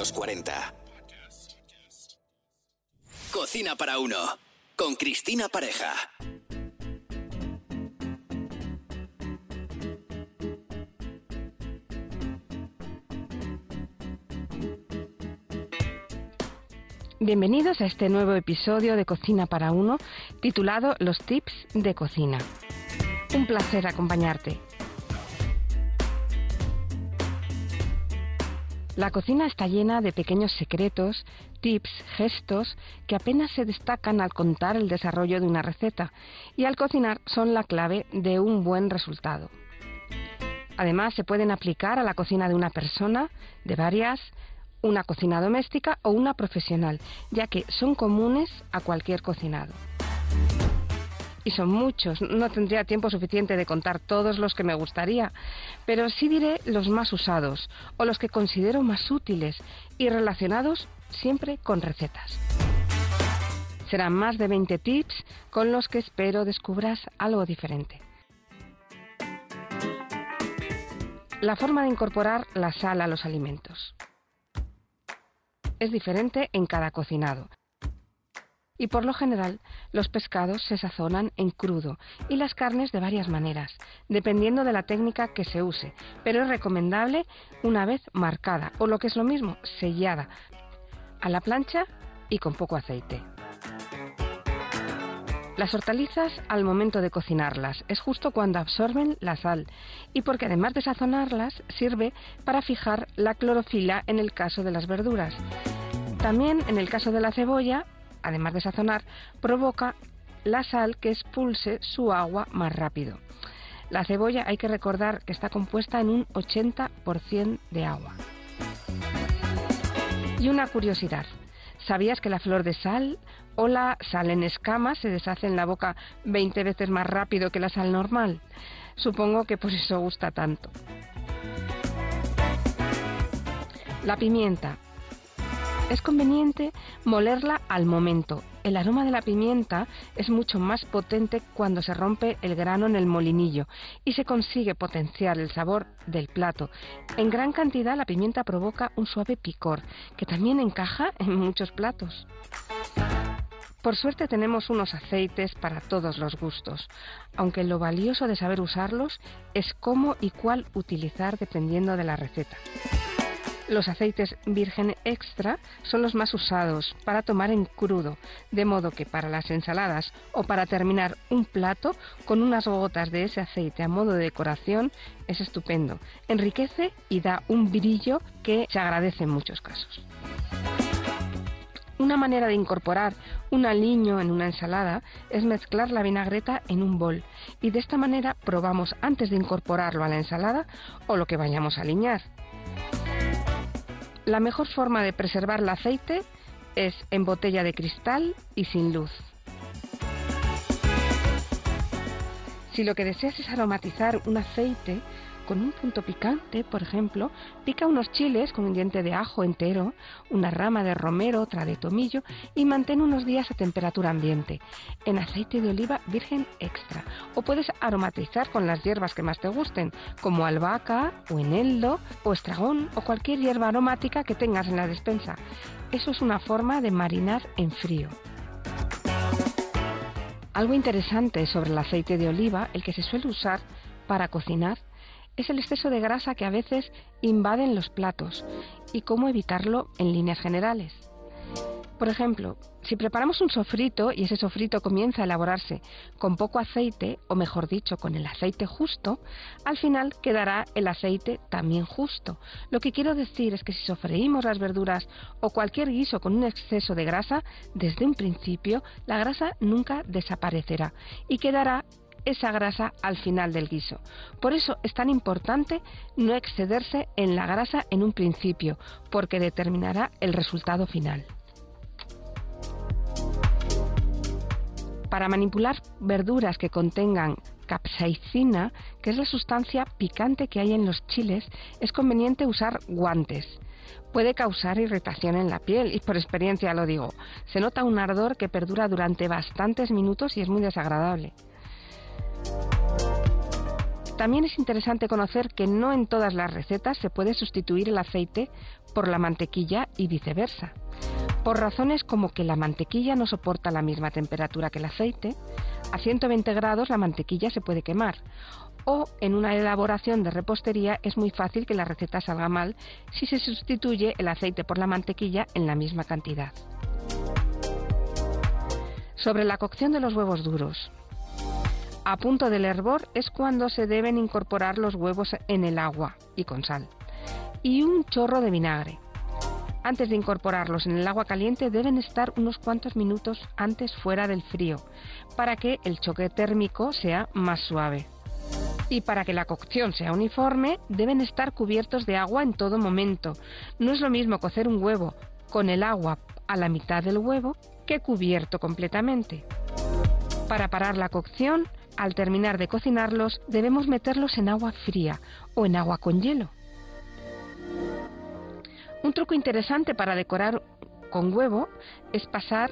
los 40. Cocina para uno. Con Cristina Pareja. Bienvenidos a este nuevo episodio de Cocina para Uno, titulado Los tips de cocina. Un placer acompañarte. La cocina está llena de pequeños secretos, tips, gestos que apenas se destacan al contar el desarrollo de una receta y al cocinar son la clave de un buen resultado. Además, se pueden aplicar a la cocina de una persona, de varias, una cocina doméstica o una profesional, ya que son comunes a cualquier cocinado. Y son muchos, no tendría tiempo suficiente de contar todos los que me gustaría, pero sí diré los más usados o los que considero más útiles y relacionados siempre con recetas. Serán más de 20 tips con los que espero descubras algo diferente. La forma de incorporar la sal a los alimentos es diferente en cada cocinado. Y por lo general, los pescados se sazonan en crudo y las carnes de varias maneras, dependiendo de la técnica que se use, pero es recomendable una vez marcada, o lo que es lo mismo, sellada, a la plancha y con poco aceite. Las hortalizas al momento de cocinarlas es justo cuando absorben la sal y porque además de sazonarlas sirve para fijar la clorofila en el caso de las verduras. También en el caso de la cebolla, además de sazonar, provoca la sal que expulse su agua más rápido. La cebolla hay que recordar que está compuesta en un 80% de agua. Y una curiosidad, ¿sabías que la flor de sal o la sal en escamas se deshace en la boca 20 veces más rápido que la sal normal. Supongo que por eso gusta tanto. La pimienta. Es conveniente molerla al momento. El aroma de la pimienta es mucho más potente cuando se rompe el grano en el molinillo y se consigue potenciar el sabor del plato. En gran cantidad la pimienta provoca un suave picor que también encaja en muchos platos. Por suerte tenemos unos aceites para todos los gustos, aunque lo valioso de saber usarlos es cómo y cuál utilizar dependiendo de la receta. Los aceites virgen extra son los más usados para tomar en crudo, de modo que para las ensaladas o para terminar un plato con unas gotas de ese aceite a modo de decoración es estupendo. Enriquece y da un brillo que se agradece en muchos casos. Una manera de incorporar un aliño en una ensalada es mezclar la vinagreta en un bol y de esta manera probamos antes de incorporarlo a la ensalada o lo que vayamos a aliñar. La mejor forma de preservar el aceite es en botella de cristal y sin luz. Si lo que deseas es aromatizar un aceite, con un punto picante, por ejemplo, pica unos chiles con un diente de ajo entero, una rama de romero, otra de tomillo y mantén unos días a temperatura ambiente, en aceite de oliva virgen extra. O puedes aromatizar con las hierbas que más te gusten, como albahaca o eneldo o estragón o cualquier hierba aromática que tengas en la despensa. Eso es una forma de marinar en frío. Algo interesante sobre el aceite de oliva, el que se suele usar para cocinar, es el exceso de grasa que a veces invaden los platos y cómo evitarlo en líneas generales. Por ejemplo, si preparamos un sofrito y ese sofrito comienza a elaborarse con poco aceite, o mejor dicho, con el aceite justo, al final quedará el aceite también justo. Lo que quiero decir es que si sofreímos las verduras o cualquier guiso con un exceso de grasa, desde un principio la grasa nunca desaparecerá y quedará esa grasa al final del guiso. Por eso es tan importante no excederse en la grasa en un principio, porque determinará el resultado final. Para manipular verduras que contengan capsaicina, que es la sustancia picante que hay en los chiles, es conveniente usar guantes. Puede causar irritación en la piel y por experiencia lo digo. Se nota un ardor que perdura durante bastantes minutos y es muy desagradable. También es interesante conocer que no en todas las recetas se puede sustituir el aceite por la mantequilla y viceversa. Por razones como que la mantequilla no soporta la misma temperatura que el aceite, a 120 grados la mantequilla se puede quemar, o en una elaboración de repostería es muy fácil que la receta salga mal si se sustituye el aceite por la mantequilla en la misma cantidad. Sobre la cocción de los huevos duros. A punto del hervor es cuando se deben incorporar los huevos en el agua y con sal. Y un chorro de vinagre. Antes de incorporarlos en el agua caliente deben estar unos cuantos minutos antes fuera del frío, para que el choque térmico sea más suave. Y para que la cocción sea uniforme, deben estar cubiertos de agua en todo momento. No es lo mismo cocer un huevo con el agua a la mitad del huevo que cubierto completamente. Para parar la cocción, al terminar de cocinarlos, debemos meterlos en agua fría o en agua con hielo. Un truco interesante para decorar con huevo es pasar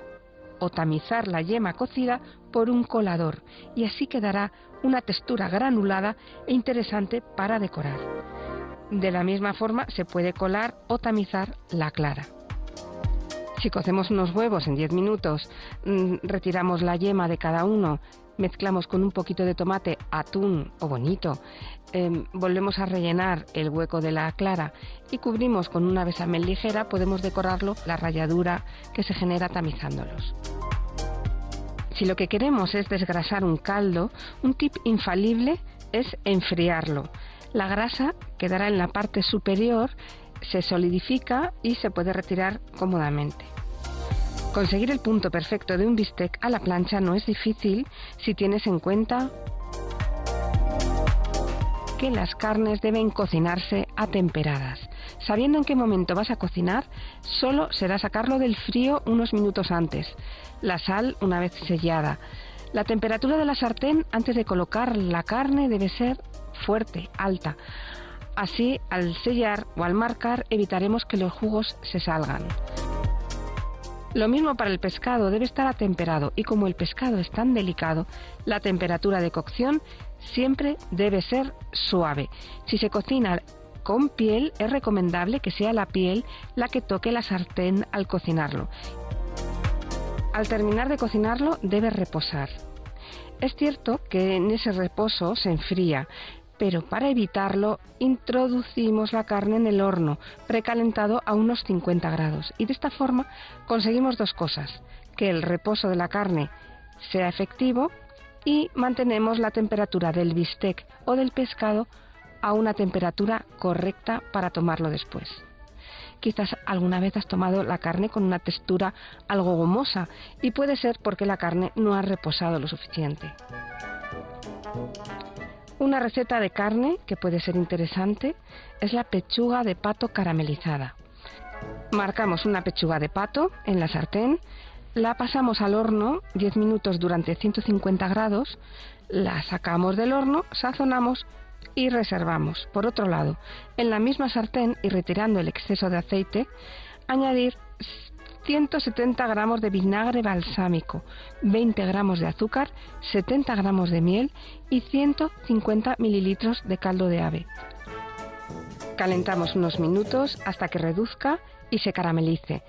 o tamizar la yema cocida por un colador y así quedará una textura granulada e interesante para decorar. De la misma forma se puede colar o tamizar la clara. Si cocemos unos huevos en 10 minutos, mm, retiramos la yema de cada uno mezclamos con un poquito de tomate, atún o bonito, em, volvemos a rellenar el hueco de la clara y cubrimos con una besamel ligera, podemos decorarlo la ralladura que se genera tamizándolos. Si lo que queremos es desgrasar un caldo, un tip infalible es enfriarlo. La grasa quedará en la parte superior, se solidifica y se puede retirar cómodamente. Conseguir el punto perfecto de un bistec a la plancha no es difícil si tienes en cuenta que las carnes deben cocinarse atemperadas. Sabiendo en qué momento vas a cocinar, solo será sacarlo del frío unos minutos antes. La sal una vez sellada. La temperatura de la sartén antes de colocar la carne debe ser fuerte, alta. Así, al sellar o al marcar, evitaremos que los jugos se salgan. Lo mismo para el pescado, debe estar atemperado y como el pescado es tan delicado, la temperatura de cocción siempre debe ser suave. Si se cocina con piel, es recomendable que sea la piel la que toque la sartén al cocinarlo. Al terminar de cocinarlo, debe reposar. Es cierto que en ese reposo se enfría, pero para evitarlo introducimos la carne en el horno precalentado a unos 50 grados y de esta forma conseguimos dos cosas, que el reposo de la carne sea efectivo y mantenemos la temperatura del bistec o del pescado a una temperatura correcta para tomarlo después. Quizás alguna vez has tomado la carne con una textura algo gomosa y puede ser porque la carne no ha reposado lo suficiente. Una receta de carne que puede ser interesante es la pechuga de pato caramelizada. Marcamos una pechuga de pato en la sartén, la pasamos al horno 10 minutos durante 150 grados, la sacamos del horno, sazonamos y reservamos. Por otro lado, en la misma sartén y retirando el exceso de aceite, añadir 170 gramos de vinagre balsámico, 20 gramos de azúcar, 70 gramos de miel y 150 mililitros de caldo de ave. Calentamos unos minutos hasta que reduzca y se caramelice.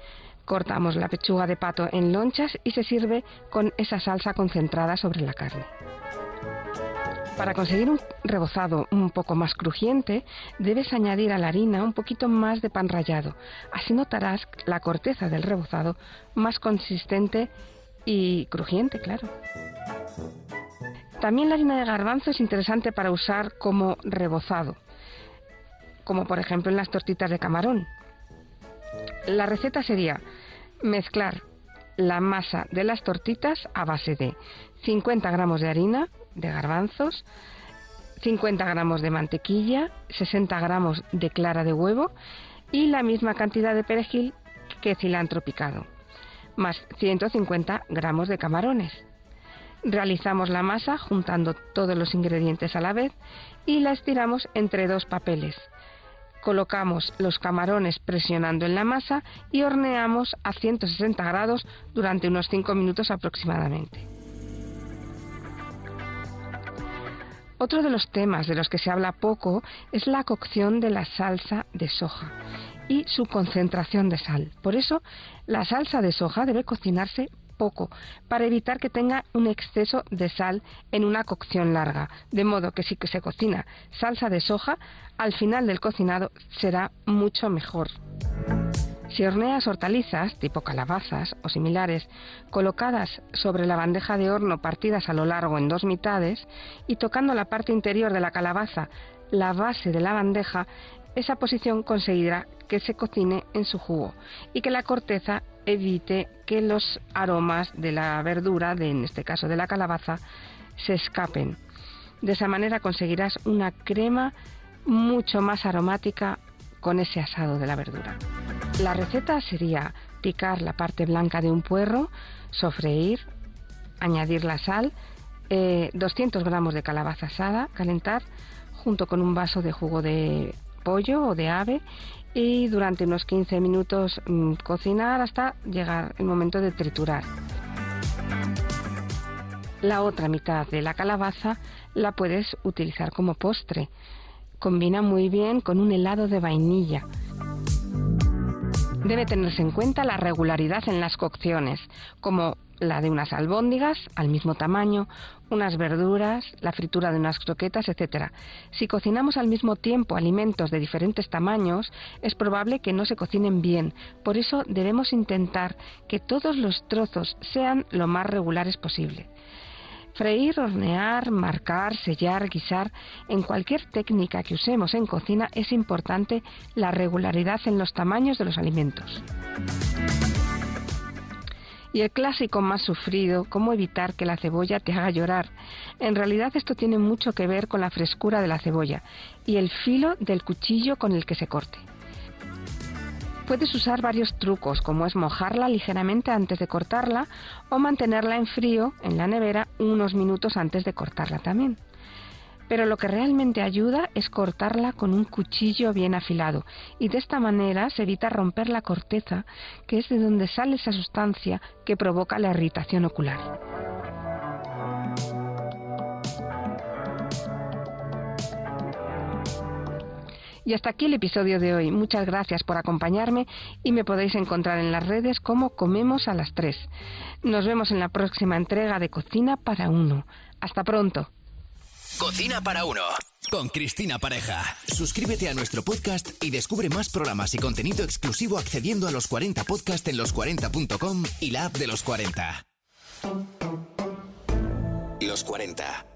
Cortamos la pechuga de pato en lonchas y se sirve con esa salsa concentrada sobre la carne. Para conseguir un rebozado un poco más crujiente, debes añadir a la harina un poquito más de pan rallado. Así notarás la corteza del rebozado más consistente y crujiente, claro. También la harina de garbanzo es interesante para usar como rebozado, como por ejemplo en las tortitas de camarón. La receta sería mezclar la masa de las tortitas a base de 50 gramos de harina, de garbanzos, 50 gramos de mantequilla, 60 gramos de clara de huevo y la misma cantidad de perejil que cilantro picado, más 150 gramos de camarones. Realizamos la masa juntando todos los ingredientes a la vez y la estiramos entre dos papeles. Colocamos los camarones presionando en la masa y horneamos a 160 grados durante unos 5 minutos aproximadamente. Otro de los temas de los que se habla poco es la cocción de la salsa de soja y su concentración de sal. Por eso, la salsa de soja debe cocinarse poco para evitar que tenga un exceso de sal en una cocción larga. De modo que si se cocina salsa de soja, al final del cocinado será mucho mejor. Si horneas hortalizas, tipo calabazas o similares, colocadas sobre la bandeja de horno partidas a lo largo en dos mitades y tocando la parte interior de la calabaza la base de la bandeja, esa posición conseguirá que se cocine en su jugo y que la corteza evite que los aromas de la verdura, de, en este caso de la calabaza, se escapen. De esa manera conseguirás una crema mucho más aromática con ese asado de la verdura. La receta sería picar la parte blanca de un puerro, sofreír, añadir la sal, 200 eh, gramos de calabaza asada, calentar junto con un vaso de jugo de pollo o de ave y durante unos 15 minutos mm, cocinar hasta llegar el momento de triturar. La otra mitad de la calabaza la puedes utilizar como postre. Combina muy bien con un helado de vainilla. Debe tenerse en cuenta la regularidad en las cocciones, como la de unas albóndigas al mismo tamaño, unas verduras, la fritura de unas croquetas, etc. Si cocinamos al mismo tiempo alimentos de diferentes tamaños, es probable que no se cocinen bien. Por eso debemos intentar que todos los trozos sean lo más regulares posible. Freír, hornear, marcar, sellar, guisar, en cualquier técnica que usemos en cocina es importante la regularidad en los tamaños de los alimentos. Y el clásico más sufrido, cómo evitar que la cebolla te haga llorar. En realidad esto tiene mucho que ver con la frescura de la cebolla y el filo del cuchillo con el que se corte. Puedes usar varios trucos, como es mojarla ligeramente antes de cortarla o mantenerla en frío en la nevera unos minutos antes de cortarla también pero lo que realmente ayuda es cortarla con un cuchillo bien afilado y de esta manera se evita romper la corteza, que es de donde sale esa sustancia que provoca la irritación ocular. Y hasta aquí el episodio de hoy. Muchas gracias por acompañarme y me podéis encontrar en las redes como Comemos a las 3. Nos vemos en la próxima entrega de Cocina para Uno. Hasta pronto. Cocina para uno. Con Cristina Pareja. Suscríbete a nuestro podcast y descubre más programas y contenido exclusivo accediendo a los 40 podcast en los40.com y la app de los 40. Los 40.